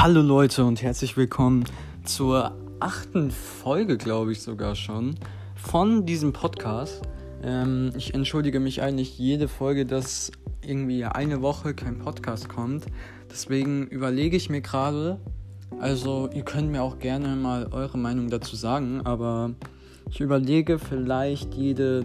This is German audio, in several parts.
Hallo Leute und herzlich willkommen zur achten Folge, glaube ich sogar schon, von diesem Podcast. Ähm, ich entschuldige mich eigentlich jede Folge, dass irgendwie eine Woche kein Podcast kommt. Deswegen überlege ich mir gerade, also ihr könnt mir auch gerne mal eure Meinung dazu sagen, aber ich überlege vielleicht jede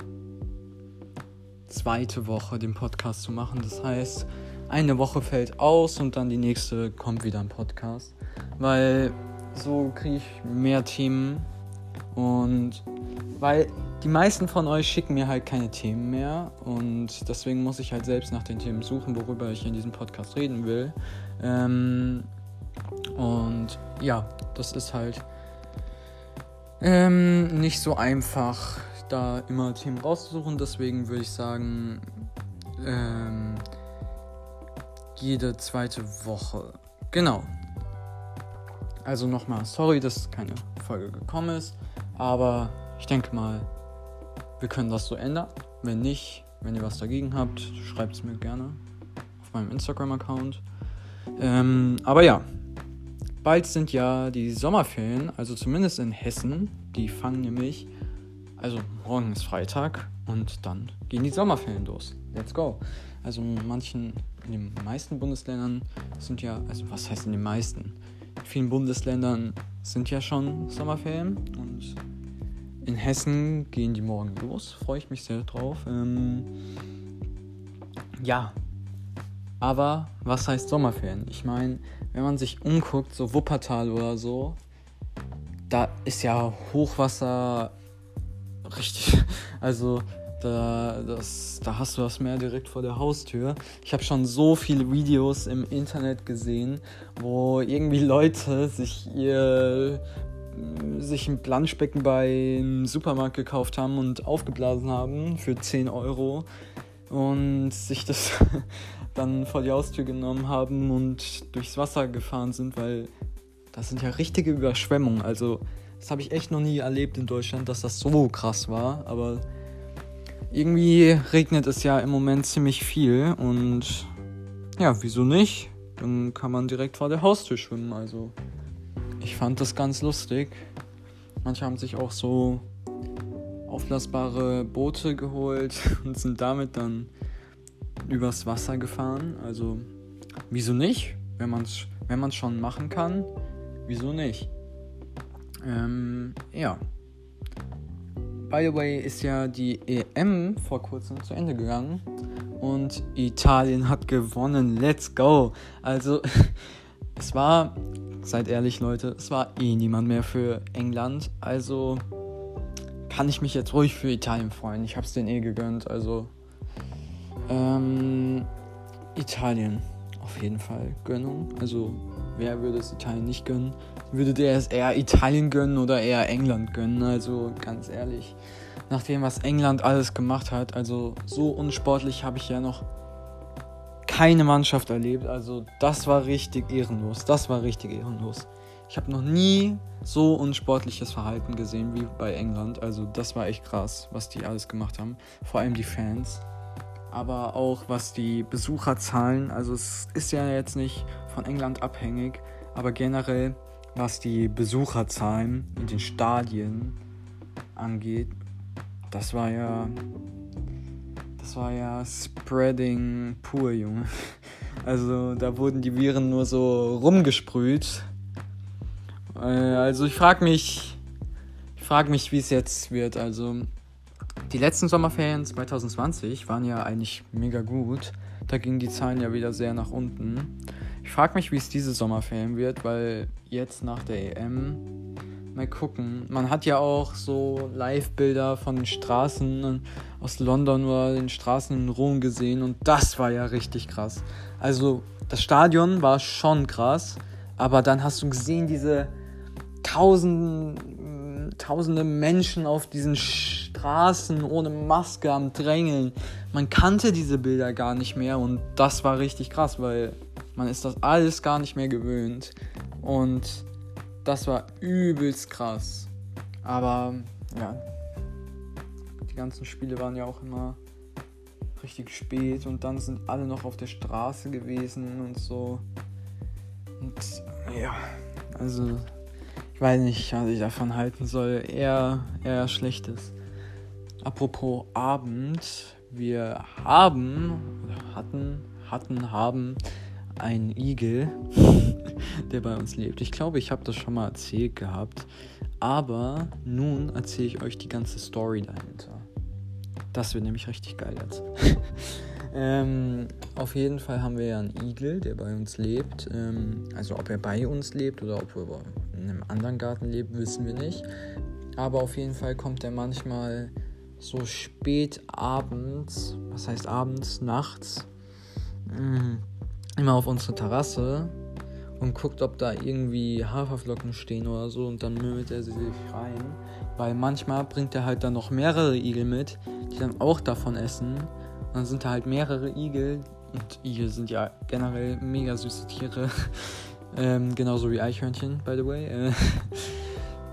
zweite Woche den Podcast zu machen. Das heißt, eine Woche fällt aus und dann die nächste kommt wieder ein Podcast. Weil so kriege ich mehr Themen und weil die meisten von euch schicken mir halt keine Themen mehr und deswegen muss ich halt selbst nach den Themen suchen, worüber ich in diesem Podcast reden will. Ähm, und ja, das ist halt ähm, nicht so einfach, da immer Themen rauszusuchen. Deswegen würde ich sagen, ähm, jede zweite Woche. Genau. Also nochmal, sorry, dass keine Folge gekommen ist, aber ich denke mal, wir können das so ändern. Wenn nicht, wenn ihr was dagegen habt, schreibt es mir gerne auf meinem Instagram-Account. Ähm, aber ja, bald sind ja die Sommerferien, also zumindest in Hessen. Die fangen nämlich, also morgen ist Freitag und dann gehen die Sommerferien los. Let's go. Also in manchen, in den meisten Bundesländern sind ja, also was heißt in den meisten? In vielen Bundesländern sind ja schon Sommerferien und in Hessen gehen die morgen los. Freue ich mich sehr drauf. Ähm, ja, aber was heißt Sommerferien? Ich meine, wenn man sich umguckt, so Wuppertal oder so, da ist ja Hochwasser richtig. Also da, das, da hast du das Meer direkt vor der Haustür. Ich habe schon so viele Videos im Internet gesehen, wo irgendwie Leute sich ihr sich ein Planschbecken beim Supermarkt gekauft haben und aufgeblasen haben für 10 Euro und sich das dann vor die Haustür genommen haben und durchs Wasser gefahren sind, weil das sind ja richtige Überschwemmungen. Also das habe ich echt noch nie erlebt in Deutschland, dass das so krass war, aber irgendwie regnet es ja im Moment ziemlich viel und ja, wieso nicht? Dann kann man direkt vor der Haustür schwimmen. Also ich fand das ganz lustig. Manche haben sich auch so aufblasbare Boote geholt und sind damit dann übers Wasser gefahren. Also wieso nicht? Wenn man es wenn schon machen kann, wieso nicht? Ähm, ja. By the way ist ja die EM vor kurzem zu Ende gegangen und Italien hat gewonnen. Let's go. Also es war, seid ehrlich Leute, es war eh niemand mehr für England. Also kann ich mich jetzt ruhig für Italien freuen. Ich habe es denen eh gegönnt. Also ähm, Italien auf jeden Fall Gönnung. Also wer würde es Italien nicht gönnen? würde der es eher Italien gönnen oder eher England gönnen. Also ganz ehrlich, nach dem, was England alles gemacht hat, also so unsportlich habe ich ja noch keine Mannschaft erlebt. Also das war richtig ehrenlos. Das war richtig ehrenlos. Ich habe noch nie so unsportliches Verhalten gesehen wie bei England. Also das war echt krass, was die alles gemacht haben. Vor allem die Fans. Aber auch was die Besucherzahlen. Also es ist ja jetzt nicht von England abhängig. Aber generell was die Besucherzahlen in den Stadien angeht, das war ja. Das war ja Spreading pur, Junge. Also da wurden die Viren nur so rumgesprüht. Äh, also ich frage mich, ich frage mich, wie es jetzt wird. Also die letzten Sommerferien 2020 waren ja eigentlich mega gut. Da gingen die Zahlen ja wieder sehr nach unten. Ich frage mich, wie es diese Sommerferien wird, weil jetzt nach der EM mal gucken. Man hat ja auch so Live-Bilder von den Straßen aus London oder den Straßen in Rom gesehen und das war ja richtig krass. Also das Stadion war schon krass, aber dann hast du gesehen, diese tausenden, tausende Menschen auf diesen Straßen ohne Maske am Drängeln. Man kannte diese Bilder gar nicht mehr und das war richtig krass, weil man ist das alles gar nicht mehr gewöhnt. Und das war übelst krass. Aber ja, die ganzen Spiele waren ja auch immer richtig spät und dann sind alle noch auf der Straße gewesen und so. Und ja, also ich weiß nicht, was ich davon halten soll. Eher, eher schlechtes. Apropos Abend, wir haben, hatten, hatten, haben einen Igel, der bei uns lebt. Ich glaube, ich habe das schon mal erzählt gehabt. Aber nun erzähle ich euch die ganze Story dahinter. Das wird nämlich richtig geil jetzt. ähm, auf jeden Fall haben wir ja einen Igel, der bei uns lebt. Ähm, also ob er bei uns lebt oder ob er in einem anderen Garten lebt, wissen wir nicht. Aber auf jeden Fall kommt er manchmal so spät abends, was heißt abends, nachts, mh, immer auf unsere Terrasse und guckt, ob da irgendwie Haferflocken stehen oder so und dann mümmelt er sie sich rein. Weil manchmal bringt er halt dann noch mehrere Igel mit, die dann auch davon essen. Und dann sind da halt mehrere Igel. Und Igel sind ja generell mega süße Tiere. ähm, genauso wie Eichhörnchen, by the way. Äh,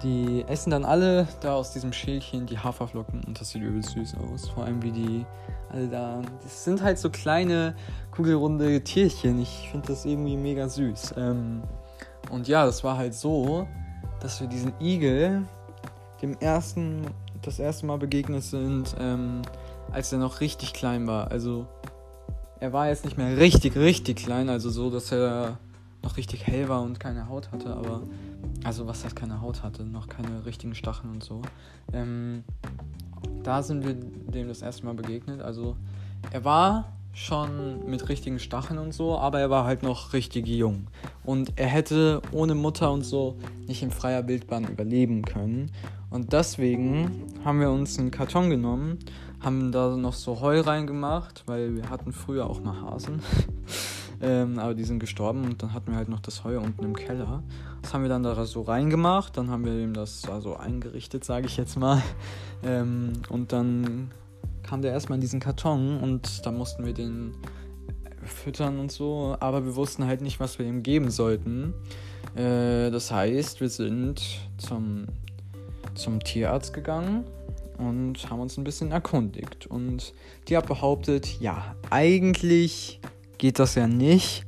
die essen dann alle da aus diesem Schälchen die Haferflocken und das sieht übel süß aus. Vor allem wie die alle da. Das sind halt so kleine, kugelrunde Tierchen. Ich finde das irgendwie mega süß. Ähm, und ja, das war halt so, dass wir diesen Igel dem ersten, das erste Mal begegnet sind, ähm, als er noch richtig klein war. Also er war jetzt nicht mehr richtig, richtig klein, also so, dass er noch richtig hell war und keine Haut hatte, aber also was heißt keine Haut hatte, noch keine richtigen Stacheln und so. Ähm, da sind wir dem das erste Mal begegnet. Also er war schon mit richtigen Stacheln und so, aber er war halt noch richtig jung. Und er hätte ohne Mutter und so nicht in freier Wildbahn überleben können. Und deswegen haben wir uns einen Karton genommen, haben da noch so Heu reingemacht, weil wir hatten früher auch mal Hasen. ähm, aber die sind gestorben und dann hatten wir halt noch das Heu unten im Keller. Das haben wir dann da so reingemacht, dann haben wir ihm das da so eingerichtet, sage ich jetzt mal. Ähm, und dann kam der erstmal in diesen Karton und da mussten wir den füttern und so, aber wir wussten halt nicht, was wir ihm geben sollten. Äh, das heißt, wir sind zum, zum Tierarzt gegangen und haben uns ein bisschen erkundigt. Und die hat behauptet, ja, eigentlich geht das ja nicht,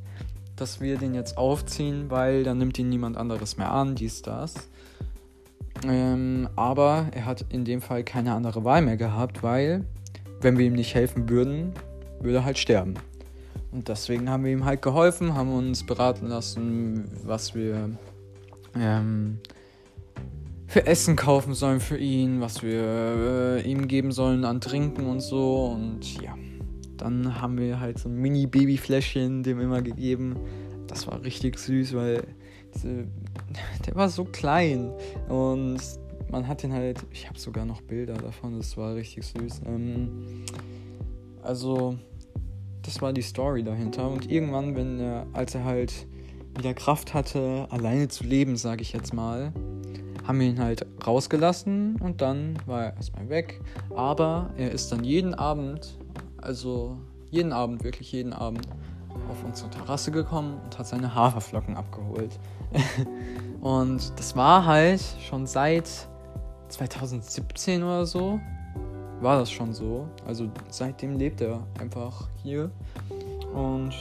dass wir den jetzt aufziehen, weil dann nimmt ihn niemand anderes mehr an, dies, das. Ähm, aber er hat in dem Fall keine andere Wahl mehr gehabt, weil wenn wir ihm nicht helfen würden, würde er halt sterben. Und deswegen haben wir ihm halt geholfen, haben uns beraten lassen, was wir ähm, für Essen kaufen sollen für ihn, was wir äh, ihm geben sollen an Trinken und so. Und ja, dann haben wir halt so ein Mini-Baby-Fläschchen dem immer gegeben. Das war richtig süß, weil diese, der war so klein und man hat ihn halt, ich habe sogar noch Bilder davon, das war richtig süß. Ähm, also, das war die Story dahinter. Und irgendwann, wenn er, als er halt wieder Kraft hatte, alleine zu leben, sage ich jetzt mal, haben wir ihn halt rausgelassen und dann war er erstmal weg. Aber er ist dann jeden Abend, also jeden Abend, wirklich jeden Abend, auf unsere Terrasse gekommen und hat seine Haferflocken abgeholt. und das war halt schon seit 2017 oder so war das schon so. Also seitdem lebt er einfach hier und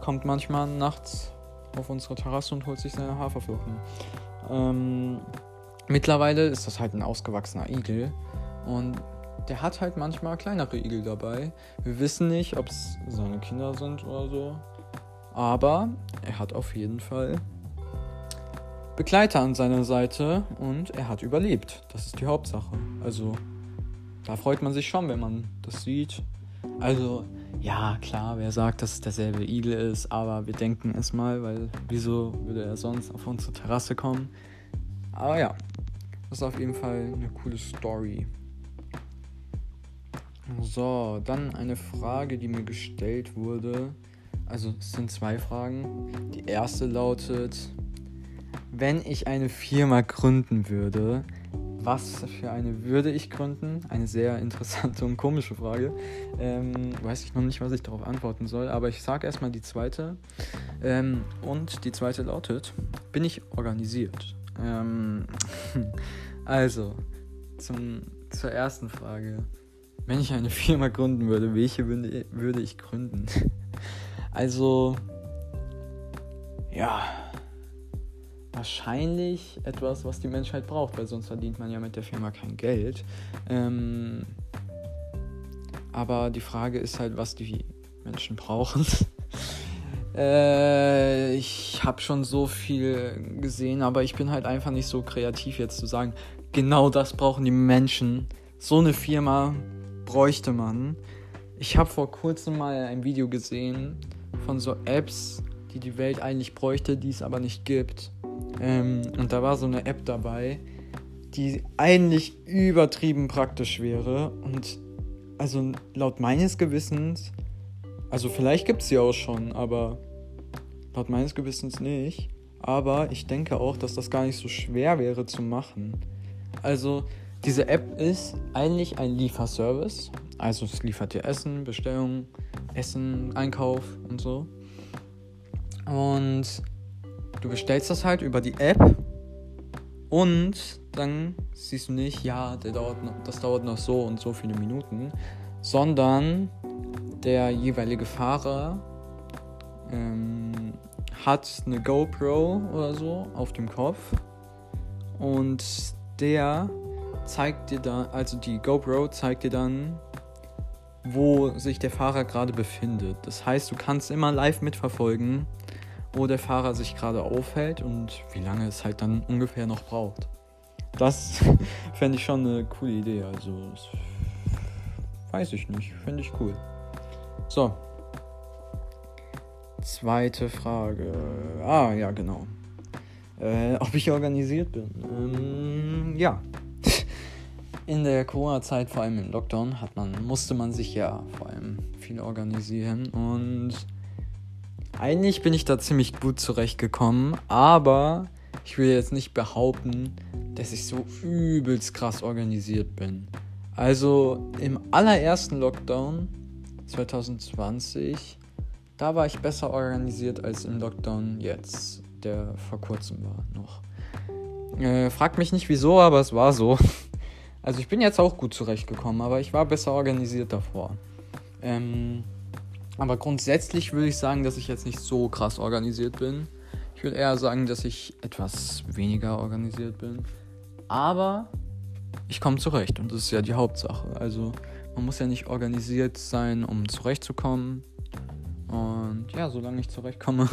kommt manchmal nachts auf unsere Terrasse und holt sich seine Haferflocken. Ähm, mittlerweile ist das halt ein ausgewachsener Igel und der hat halt manchmal kleinere Igel dabei. Wir wissen nicht, ob es seine Kinder sind oder so. Aber er hat auf jeden Fall Begleiter an seiner Seite und er hat überlebt. Das ist die Hauptsache. Also, da freut man sich schon, wenn man das sieht. Also, ja, klar, wer sagt, dass es derselbe Igel ist, aber wir denken es mal, weil wieso würde er sonst auf unsere Terrasse kommen? Aber ja, das ist auf jeden Fall eine coole Story. So, dann eine Frage, die mir gestellt wurde. Also es sind zwei Fragen. Die erste lautet, wenn ich eine Firma gründen würde, was für eine würde ich gründen? Eine sehr interessante und komische Frage. Ähm, weiß ich noch nicht, was ich darauf antworten soll, aber ich sage erstmal die zweite. Ähm, und die zweite lautet, bin ich organisiert? Ähm, also, zum, zur ersten Frage. Wenn ich eine Firma gründen würde, welche würde, ich gründen? also, ja wahrscheinlich etwas, was die Menschheit braucht, weil sonst verdient man ja mit der Firma kein Geld. Ähm, aber die Frage ist halt, was die Menschen brauchen. äh, ich habe schon so viel gesehen, aber ich bin halt einfach nicht so kreativ jetzt zu sagen, genau das brauchen die Menschen. So eine Firma bräuchte man. Ich habe vor kurzem mal ein Video gesehen von so Apps, die die Welt eigentlich bräuchte, die es aber nicht gibt. Ähm, und da war so eine App dabei, die eigentlich übertrieben praktisch wäre. Und also laut meines Gewissens, also vielleicht gibt es sie auch schon, aber laut meines Gewissens nicht. Aber ich denke auch, dass das gar nicht so schwer wäre zu machen. Also diese App ist eigentlich ein Lieferservice. Also es liefert dir Essen, Bestellung, Essen, Einkauf und so. Und du bestellst das halt über die App und dann siehst du nicht, ja, dauert noch, das dauert noch so und so viele Minuten, sondern der jeweilige Fahrer ähm, hat eine GoPro oder so auf dem Kopf und der zeigt dir dann, also die GoPro zeigt dir dann, wo sich der Fahrer gerade befindet. Das heißt, du kannst immer live mitverfolgen, wo der Fahrer sich gerade aufhält und wie lange es halt dann ungefähr noch braucht. Das fände ich schon eine coole Idee. Also, weiß ich nicht. Finde ich cool. So. Zweite Frage. Ah, ja, genau. Äh, ob ich organisiert bin. Ähm, ja. In der Corona-Zeit, vor allem im Lockdown, hat man, musste man sich ja vor allem viel organisieren und eigentlich bin ich da ziemlich gut zurechtgekommen, aber ich will jetzt nicht behaupten, dass ich so übelst krass organisiert bin. Also im allerersten Lockdown 2020, da war ich besser organisiert als im Lockdown jetzt, der vor kurzem war noch. Äh, fragt mich nicht wieso, aber es war so. Also ich bin jetzt auch gut zurechtgekommen, aber ich war besser organisiert davor. Ähm, aber grundsätzlich würde ich sagen, dass ich jetzt nicht so krass organisiert bin. Ich würde eher sagen, dass ich etwas weniger organisiert bin. Aber ich komme zurecht und das ist ja die Hauptsache. Also man muss ja nicht organisiert sein, um zurechtzukommen. Und ja, solange ich zurechtkomme,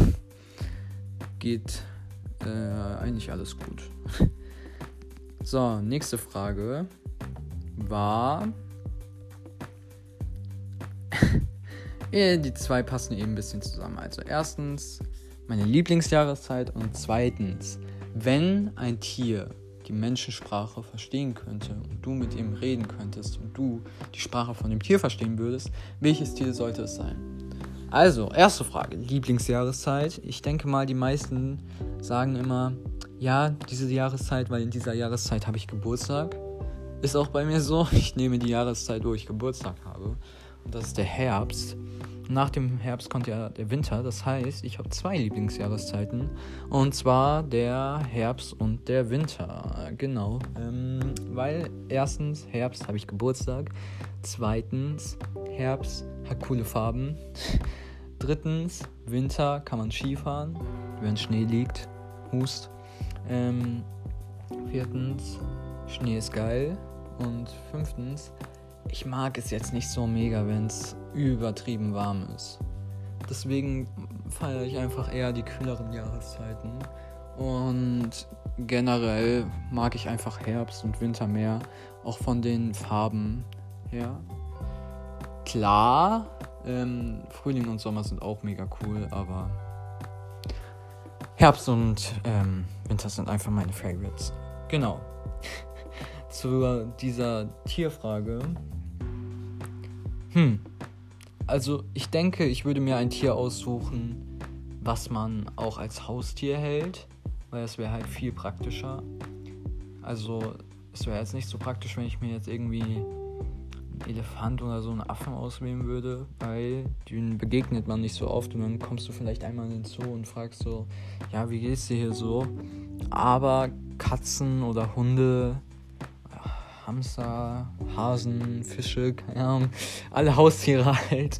geht äh, eigentlich alles gut. so, nächste Frage war, Die zwei passen eben ein bisschen zusammen. Also erstens meine Lieblingsjahreszeit und zweitens, wenn ein Tier die Menschensprache verstehen könnte und du mit ihm reden könntest und du die Sprache von dem Tier verstehen würdest, welches Tier sollte es sein? Also, erste Frage, Lieblingsjahreszeit. Ich denke mal, die meisten sagen immer, ja, diese Jahreszeit, weil in dieser Jahreszeit habe ich Geburtstag. Ist auch bei mir so. Ich nehme die Jahreszeit, wo ich Geburtstag habe. Und das ist der Herbst. Nach dem Herbst kommt ja der Winter. Das heißt, ich habe zwei Lieblingsjahreszeiten. Und zwar der Herbst und der Winter. Genau. Ähm, weil erstens, Herbst habe ich Geburtstag. Zweitens, Herbst hat coole Farben. Drittens, Winter kann man Skifahren, wenn Schnee liegt. Hust. Ähm, viertens, Schnee ist geil. Und fünftens, ich mag es jetzt nicht so mega, wenn es übertrieben warm ist. Deswegen feiere ich einfach eher die kühleren Jahreszeiten. Und generell mag ich einfach Herbst und Winter mehr, auch von den Farben her. Klar, ähm, Frühling und Sommer sind auch mega cool, aber Herbst und ähm, Winter sind einfach meine Favorites. Genau. Zu dieser Tierfrage hm. Also ich denke, ich würde mir ein Tier aussuchen, was man auch als Haustier hält, weil es wäre halt viel praktischer. Also es wäre jetzt nicht so praktisch, wenn ich mir jetzt irgendwie einen Elefant oder so einen Affen auswählen würde, weil den begegnet man nicht so oft und dann kommst du vielleicht einmal in den Zoo und fragst so, ja, wie geht's dir hier so? Aber Katzen oder Hunde Hamster, Hasen, Fische, keine Ahnung, alle Haustiere halt,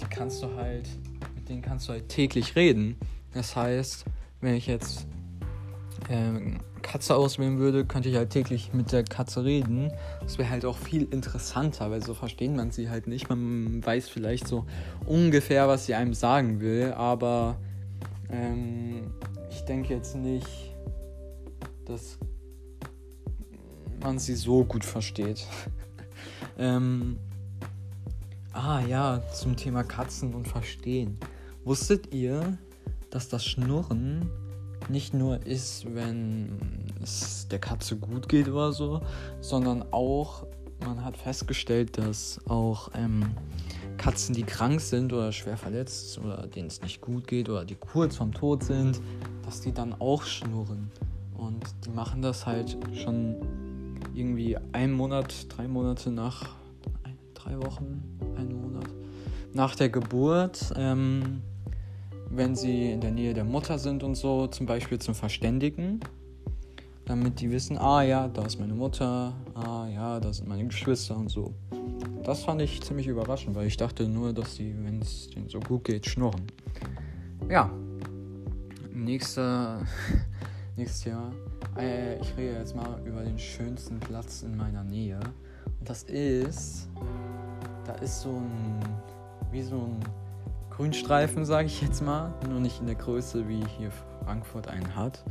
die kannst du halt, mit denen kannst du halt täglich reden. Das heißt, wenn ich jetzt ähm, Katze auswählen würde, könnte ich halt täglich mit der Katze reden. Das wäre halt auch viel interessanter, weil so versteht man sie halt nicht. Man weiß vielleicht so ungefähr, was sie einem sagen will, aber ähm, ich denke jetzt nicht, dass man sie so gut versteht. ähm, ah ja, zum Thema Katzen und Verstehen. Wusstet ihr, dass das Schnurren nicht nur ist, wenn es der Katze gut geht oder so, sondern auch, man hat festgestellt, dass auch ähm, Katzen, die krank sind oder schwer verletzt oder denen es nicht gut geht oder die kurz vom Tod sind, dass die dann auch schnurren. Und die machen das halt schon irgendwie einen Monat, drei Monate nach, drei Wochen, einen Monat nach der Geburt. Ähm, wenn sie in der Nähe der Mutter sind und so, zum Beispiel zum Verständigen, damit die wissen, ah ja, da ist meine Mutter, ah ja, da sind meine Geschwister und so. Das fand ich ziemlich überraschend, weil ich dachte nur, dass sie, wenn es denen so gut geht, schnurren. Ja, nächster, nächstes Jahr. Äh, ich rede jetzt mal über den schönsten Platz in meiner Nähe. Und das ist, da ist so ein, wie so ein Grünstreifen, sage ich jetzt mal, nur nicht in der Größe, wie hier Frankfurt einen hat,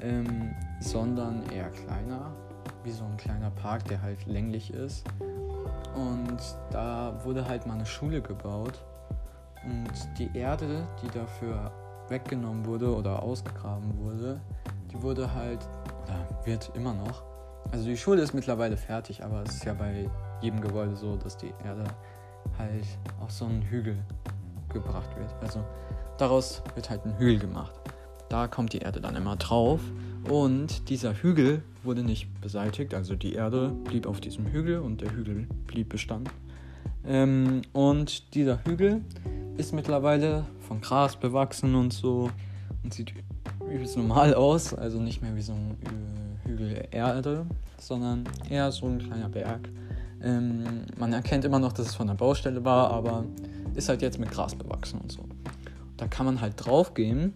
ähm, sondern eher kleiner, wie so ein kleiner Park, der halt länglich ist. Und da wurde halt mal eine Schule gebaut und die Erde, die dafür weggenommen wurde oder ausgegraben wurde, die wurde halt, da wird immer noch. Also die Schule ist mittlerweile fertig, aber es ist ja bei jedem Gebäude so, dass die Erde halt auf so einen Hügel gebracht wird. Also daraus wird halt ein Hügel gemacht. Da kommt die Erde dann immer drauf und dieser Hügel wurde nicht beseitigt, also die Erde blieb auf diesem Hügel und der Hügel blieb bestanden. Ähm, und dieser Hügel ist mittlerweile von Gras bewachsen und so und sieht übelst normal aus, also nicht mehr wie so ein Hügel Erde, sondern eher so ein kleiner Berg. Ähm, man erkennt immer noch, dass es von der Baustelle war, aber ist halt jetzt mit Gras bewachsen und so. Da kann man halt drauf gehen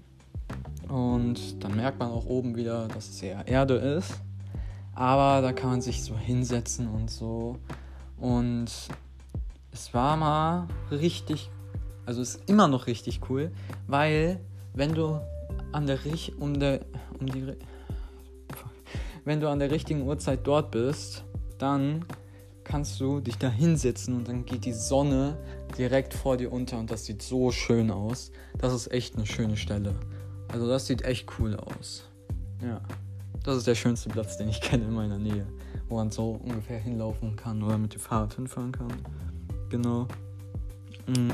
und dann merkt man auch oben wieder, dass es eher Erde ist. Aber da kann man sich so hinsetzen und so. Und es war mal richtig, also ist immer noch richtig cool, weil wenn du an der um der um die wenn du an der richtigen Uhrzeit dort bist, dann kannst du dich da hinsetzen und dann geht die Sonne direkt vor dir unter und das sieht so schön aus. Das ist echt eine schöne Stelle. Also das sieht echt cool aus. Ja. Das ist der schönste Platz, den ich kenne in meiner Nähe, wo man so ungefähr hinlaufen kann oder mit dem Fahrrad hinfahren kann. Genau. Mhm.